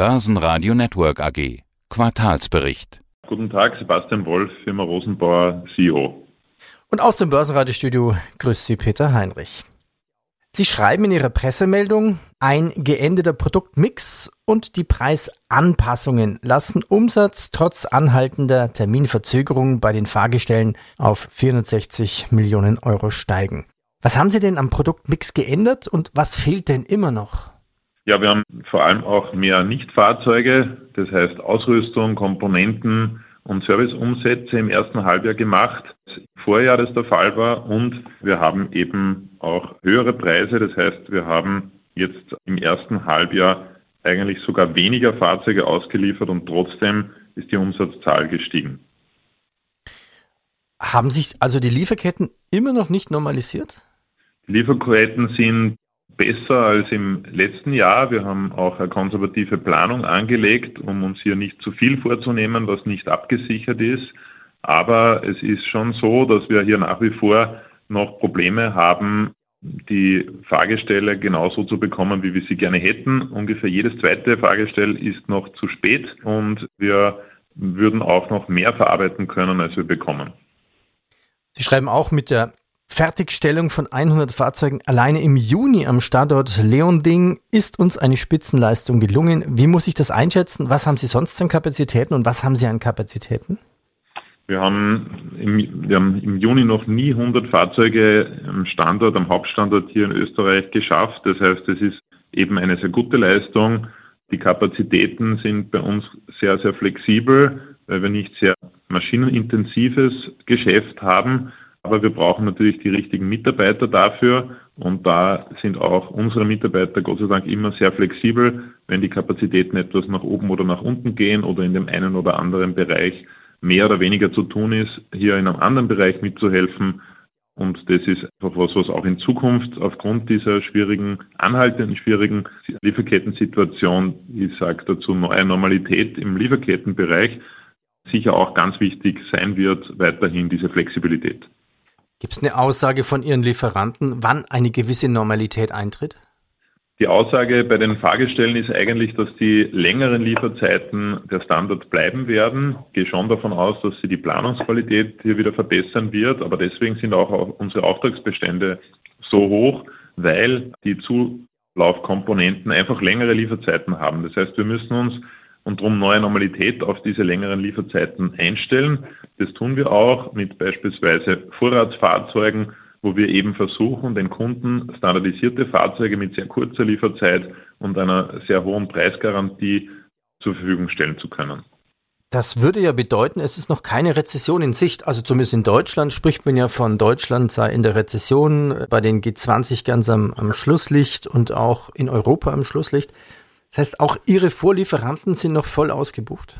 Börsenradio Network AG. Quartalsbericht. Guten Tag, Sebastian Wolf, Firma Rosenbauer, CEO. Und aus dem Börsenradiostudio grüßt Sie Peter Heinrich. Sie schreiben in Ihrer Pressemeldung, ein geendeter Produktmix und die Preisanpassungen lassen Umsatz trotz anhaltender Terminverzögerungen bei den Fahrgestellen auf 460 Millionen Euro steigen. Was haben Sie denn am Produktmix geändert und was fehlt denn immer noch? Ja, wir haben vor allem auch mehr Nichtfahrzeuge, das heißt Ausrüstung, Komponenten und Serviceumsätze im ersten Halbjahr gemacht, im Vorjahr das der Fall war und wir haben eben auch höhere Preise, das heißt wir haben jetzt im ersten Halbjahr eigentlich sogar weniger Fahrzeuge ausgeliefert und trotzdem ist die Umsatzzahl gestiegen. Haben sich also die Lieferketten immer noch nicht normalisiert? Die Lieferketten sind besser als im letzten Jahr. Wir haben auch eine konservative Planung angelegt, um uns hier nicht zu viel vorzunehmen, was nicht abgesichert ist. Aber es ist schon so, dass wir hier nach wie vor noch Probleme haben, die Fahrgestelle genauso zu bekommen, wie wir sie gerne hätten. Ungefähr jedes zweite Fahrgestell ist noch zu spät und wir würden auch noch mehr verarbeiten können, als wir bekommen. Sie schreiben auch mit der Fertigstellung von 100 Fahrzeugen alleine im Juni am Standort Leonding ist uns eine Spitzenleistung gelungen. Wie muss ich das einschätzen? Was haben Sie sonst an Kapazitäten und was haben Sie an Kapazitäten? Wir haben, im, wir haben im Juni noch nie 100 Fahrzeuge am Standort, am Hauptstandort hier in Österreich geschafft. Das heißt, es ist eben eine sehr gute Leistung. Die Kapazitäten sind bei uns sehr, sehr flexibel, weil wir nicht sehr maschinenintensives Geschäft haben. Aber wir brauchen natürlich die richtigen Mitarbeiter dafür. Und da sind auch unsere Mitarbeiter Gott sei Dank immer sehr flexibel, wenn die Kapazitäten etwas nach oben oder nach unten gehen oder in dem einen oder anderen Bereich mehr oder weniger zu tun ist, hier in einem anderen Bereich mitzuhelfen. Und das ist einfach was, was auch in Zukunft aufgrund dieser schwierigen, anhaltenden schwierigen Lieferkettensituation, ich sage dazu neue Normalität im Lieferkettenbereich, sicher auch ganz wichtig sein wird, weiterhin diese Flexibilität. Gibt es eine Aussage von Ihren Lieferanten, wann eine gewisse Normalität eintritt? Die Aussage bei den Fahrgestellen ist eigentlich, dass die längeren Lieferzeiten der Standard bleiben werden. Ich gehe schon davon aus, dass sie die Planungsqualität hier wieder verbessern wird, aber deswegen sind auch unsere Auftragsbestände so hoch, weil die Zulaufkomponenten einfach längere Lieferzeiten haben. Das heißt, wir müssen uns und darum neue Normalität auf diese längeren Lieferzeiten einstellen. Das tun wir auch mit beispielsweise Vorratsfahrzeugen, wo wir eben versuchen, den Kunden standardisierte Fahrzeuge mit sehr kurzer Lieferzeit und einer sehr hohen Preisgarantie zur Verfügung stellen zu können. Das würde ja bedeuten, es ist noch keine Rezession in Sicht. Also zumindest in Deutschland spricht man ja von Deutschland sei in der Rezession, bei den G20 ganz am, am Schlusslicht und auch in Europa am Schlusslicht. Das heißt, auch Ihre Vorlieferanten sind noch voll ausgebucht?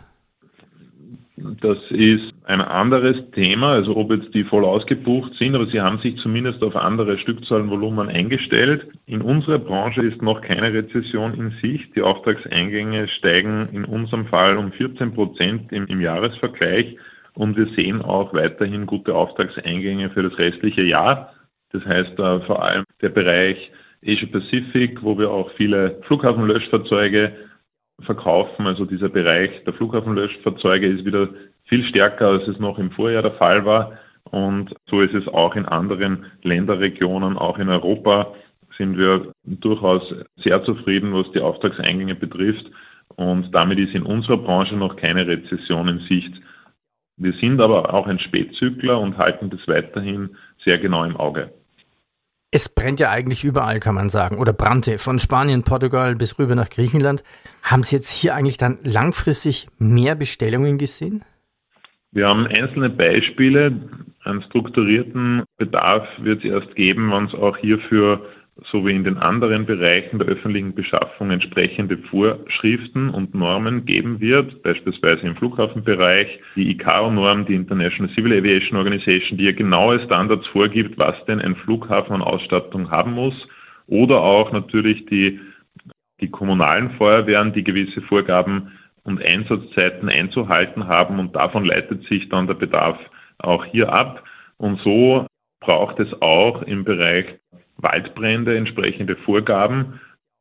Das ist ein anderes Thema, also ob jetzt die voll ausgebucht sind, aber sie haben sich zumindest auf andere Stückzahlenvolumen eingestellt. In unserer Branche ist noch keine Rezession in Sicht. Die Auftragseingänge steigen in unserem Fall um 14 Prozent im, im Jahresvergleich und wir sehen auch weiterhin gute Auftragseingänge für das restliche Jahr. Das heißt äh, vor allem der Bereich Asia Pacific, wo wir auch viele Flughafenlöschfahrzeuge verkaufen. Also dieser Bereich der Flughafenlöschfahrzeuge ist wieder viel stärker, als es noch im Vorjahr der Fall war. Und so ist es auch in anderen Länderregionen, auch in Europa sind wir durchaus sehr zufrieden, was die Auftragseingänge betrifft. Und damit ist in unserer Branche noch keine Rezession in Sicht. Wir sind aber auch ein Spätzykler und halten das weiterhin sehr genau im Auge. Es brennt ja eigentlich überall, kann man sagen, oder brannte von Spanien, Portugal bis rüber nach Griechenland. Haben Sie jetzt hier eigentlich dann langfristig mehr Bestellungen gesehen? Wir haben einzelne Beispiele. Einen strukturierten Bedarf wird es erst geben, wenn es auch hierfür so wie in den anderen Bereichen der öffentlichen Beschaffung entsprechende Vorschriften und Normen geben wird, beispielsweise im Flughafenbereich, die ICAO-Norm, die International Civil Aviation Organization, die ja genaue Standards vorgibt, was denn ein Flughafen an Ausstattung haben muss, oder auch natürlich die, die kommunalen Feuerwehren, die gewisse Vorgaben und Einsatzzeiten einzuhalten haben. Und davon leitet sich dann der Bedarf auch hier ab. Und so braucht es auch im Bereich Waldbrände entsprechende Vorgaben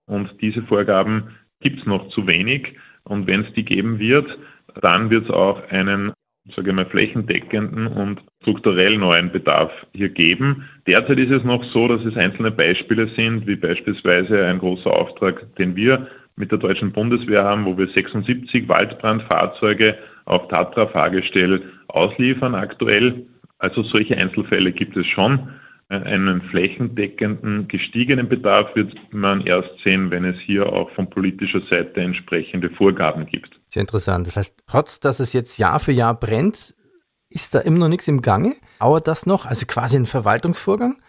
und diese Vorgaben gibt es noch zu wenig. Und wenn es die geben wird, dann wird es auch einen, sage ich mal, flächendeckenden und strukturell neuen Bedarf hier geben. Derzeit ist es noch so, dass es einzelne Beispiele sind, wie beispielsweise ein großer Auftrag, den wir mit der deutschen Bundeswehr haben, wo wir 76 Waldbrandfahrzeuge auf Tatra-Fahrgestell ausliefern aktuell. Also solche Einzelfälle gibt es schon. Einen flächendeckenden gestiegenen Bedarf wird man erst sehen, wenn es hier auch von politischer Seite entsprechende Vorgaben gibt. Sehr interessant. Das heißt, trotz dass es jetzt Jahr für Jahr brennt, ist da immer noch nichts im Gange? Dauert das noch? Also quasi ein Verwaltungsvorgang?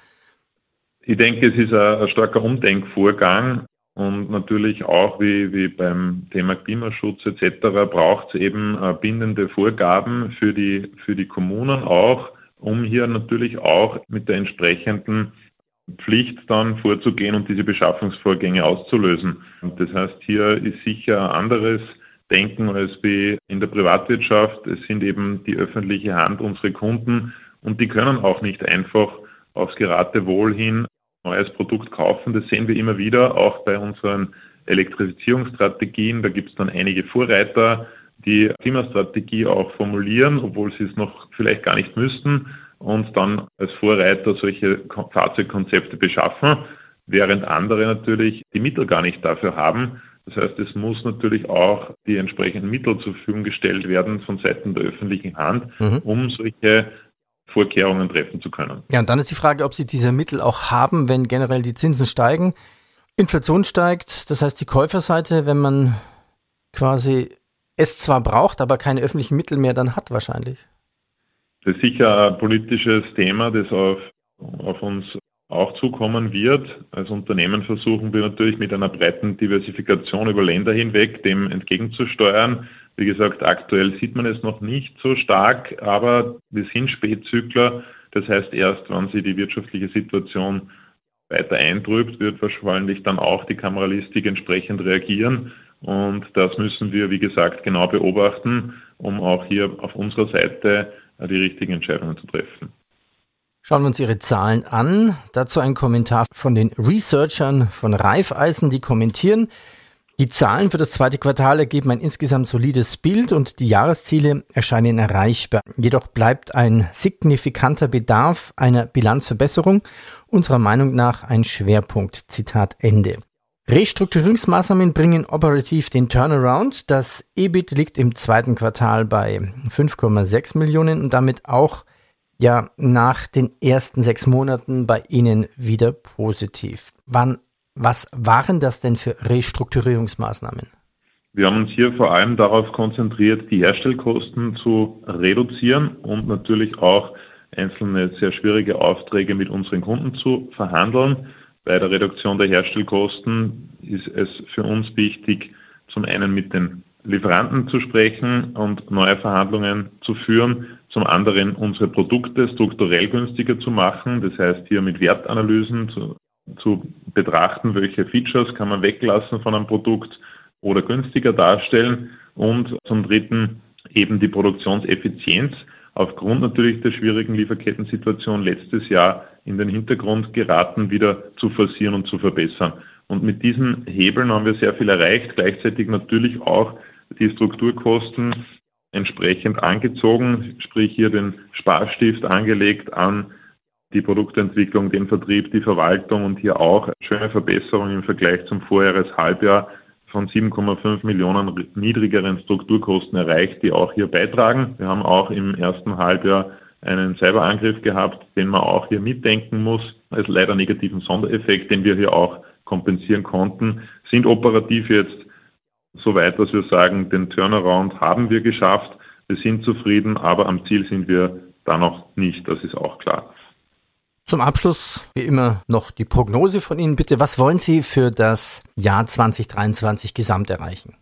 Ich denke, es ist ein, ein starker Umdenkvorgang. Und natürlich auch wie, wie beim Thema Klimaschutz etc. braucht es eben äh, bindende Vorgaben für die, für die Kommunen auch, um hier natürlich auch mit der entsprechenden Pflicht dann vorzugehen und diese Beschaffungsvorgänge auszulösen. Das heißt, hier ist sicher ein anderes Denken als wie in der Privatwirtschaft. Es sind eben die öffentliche Hand unsere Kunden und die können auch nicht einfach aufs Geratewohl hin neues Produkt kaufen. Das sehen wir immer wieder, auch bei unseren Elektrifizierungsstrategien. Da gibt es dann einige Vorreiter, die Klimastrategie auch formulieren, obwohl sie es noch vielleicht gar nicht müssten und dann als Vorreiter solche Fahrzeugkonzepte beschaffen, während andere natürlich die Mittel gar nicht dafür haben. Das heißt, es muss natürlich auch die entsprechenden Mittel zur Verfügung gestellt werden von Seiten der öffentlichen Hand, mhm. um solche Vorkehrungen treffen zu können. Ja, und dann ist die Frage, ob Sie diese Mittel auch haben, wenn generell die Zinsen steigen. Inflation steigt, das heißt die Käuferseite, wenn man quasi es zwar braucht, aber keine öffentlichen Mittel mehr dann hat wahrscheinlich. Das ist sicher ein politisches Thema, das auf, auf uns auch zukommen wird. Als Unternehmen versuchen wir natürlich mit einer breiten Diversifikation über Länder hinweg dem entgegenzusteuern. Wie gesagt, aktuell sieht man es noch nicht so stark, aber wir sind Spätzykler. Das heißt, erst wenn sich die wirtschaftliche Situation weiter eintrübt, wird wahrscheinlich dann auch die Kameralistik entsprechend reagieren. Und das müssen wir, wie gesagt, genau beobachten, um auch hier auf unserer Seite die richtigen Entscheidungen zu treffen. Schauen wir uns Ihre Zahlen an. Dazu ein Kommentar von den Researchern von Raiffeisen, die kommentieren, die Zahlen für das zweite Quartal ergeben ein insgesamt solides Bild und die Jahresziele erscheinen erreichbar. Jedoch bleibt ein signifikanter Bedarf einer Bilanzverbesserung unserer Meinung nach ein Schwerpunkt. Zitat Ende. Restrukturierungsmaßnahmen bringen operativ den Turnaround. Das EBIT liegt im zweiten Quartal bei 5,6 Millionen und damit auch ja nach den ersten sechs Monaten bei Ihnen wieder positiv. Wann was waren das denn für Restrukturierungsmaßnahmen? Wir haben uns hier vor allem darauf konzentriert, die Herstellkosten zu reduzieren und natürlich auch einzelne sehr schwierige Aufträge mit unseren Kunden zu verhandeln. Bei der Reduktion der Herstellkosten ist es für uns wichtig, zum einen mit den Lieferanten zu sprechen und neue Verhandlungen zu führen, zum anderen unsere Produkte strukturell günstiger zu machen, das heißt hier mit Wertanalysen zu zu betrachten, welche Features kann man weglassen von einem Produkt oder günstiger darstellen und zum Dritten eben die Produktionseffizienz. Aufgrund natürlich der schwierigen Lieferkettensituation letztes Jahr in den Hintergrund geraten, wieder zu forcieren und zu verbessern. Und mit diesen Hebeln haben wir sehr viel erreicht, gleichzeitig natürlich auch die Strukturkosten entsprechend angezogen, sprich hier den Sparstift angelegt an die Produktentwicklung, den Vertrieb, die Verwaltung und hier auch schöne Verbesserungen im Vergleich zum Vorjahreshalbjahr von 7,5 Millionen niedrigeren Strukturkosten erreicht, die auch hier beitragen. Wir haben auch im ersten Halbjahr einen Cyberangriff gehabt, den man auch hier mitdenken muss, als leider negativen Sondereffekt, den wir hier auch kompensieren konnten, sind operativ jetzt so weit, dass wir sagen, den Turnaround haben wir geschafft. Wir sind zufrieden, aber am Ziel sind wir da noch nicht, das ist auch klar. Zum Abschluss, wie immer, noch die Prognose von Ihnen bitte. Was wollen Sie für das Jahr 2023 gesamt erreichen?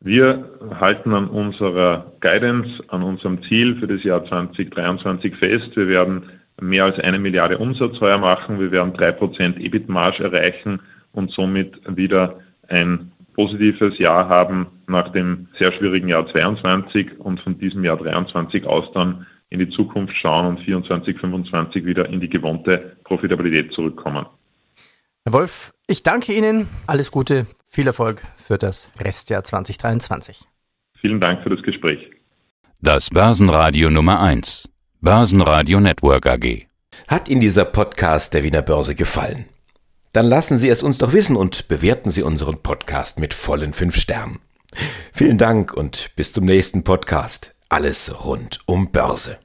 Wir halten an unserer Guidance, an unserem Ziel für das Jahr 2023 fest. Wir werden mehr als eine Milliarde Umsatz heuer machen. Wir werden drei Prozent EBIT-Marge erreichen und somit wieder ein positives Jahr haben nach dem sehr schwierigen Jahr 22 und von diesem Jahr 23 aus dann in die Zukunft schauen und 24, 25 wieder in die gewohnte Profitabilität zurückkommen. Herr Wolf, ich danke Ihnen. Alles Gute Viel Erfolg für das Restjahr 2023. Vielen Dank für das Gespräch. Das Börsenradio Nummer 1. Börsenradio Network AG. Hat Ihnen dieser Podcast der Wiener Börse gefallen? Dann lassen Sie es uns doch wissen und bewerten Sie unseren Podcast mit vollen fünf Sternen. Vielen Dank und bis zum nächsten Podcast. Alles rund um Börse.